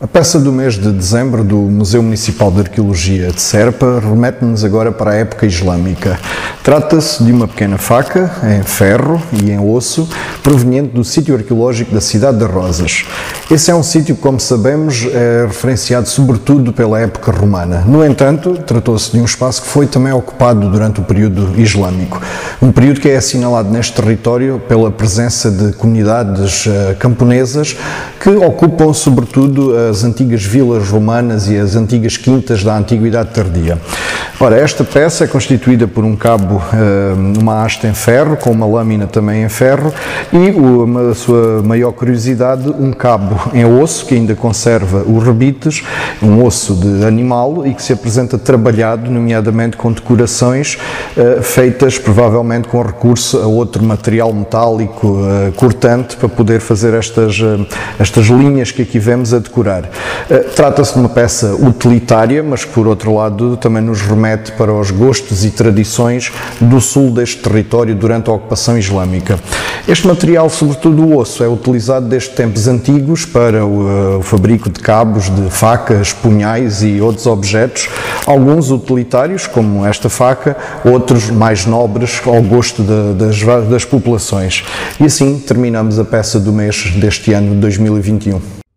A peça do mês de dezembro do Museu Municipal de Arqueologia de Serpa remete-nos agora para a época islâmica. Trata-se de uma pequena faca em ferro e em osso proveniente do sítio arqueológico da cidade de Rosas. Esse é um sítio que, como sabemos, é referenciado sobretudo pela época romana. No entanto, tratou-se de um espaço que foi também ocupado durante o período islâmico. Um período que é assinalado neste território pela presença de comunidades uh, camponesas que ocupam sobretudo as antigas vilas romanas e as antigas quintas da Antiguidade Tardia. Ora, esta peça é constituída por um cabo, eh, uma haste em ferro, com uma lâmina também em ferro, e a sua maior curiosidade, um cabo em osso, que ainda conserva os rebites, um osso de animal e que se apresenta trabalhado, nomeadamente com decorações eh, feitas provavelmente com recurso a outro material metálico eh, cortante para poder fazer estas, estas linhas que aqui vemos a decorar. Trata-se de uma peça utilitária, mas que por outro lado também nos remete para os gostos e tradições do sul deste território durante a ocupação islâmica. Este material, sobretudo o osso, é utilizado desde tempos antigos para o, uh, o fabrico de cabos, de facas, punhais e outros objetos, alguns utilitários, como esta faca, outros mais nobres, ao gosto de, das, das populações. E assim terminamos a peça do mês deste ano de 2021.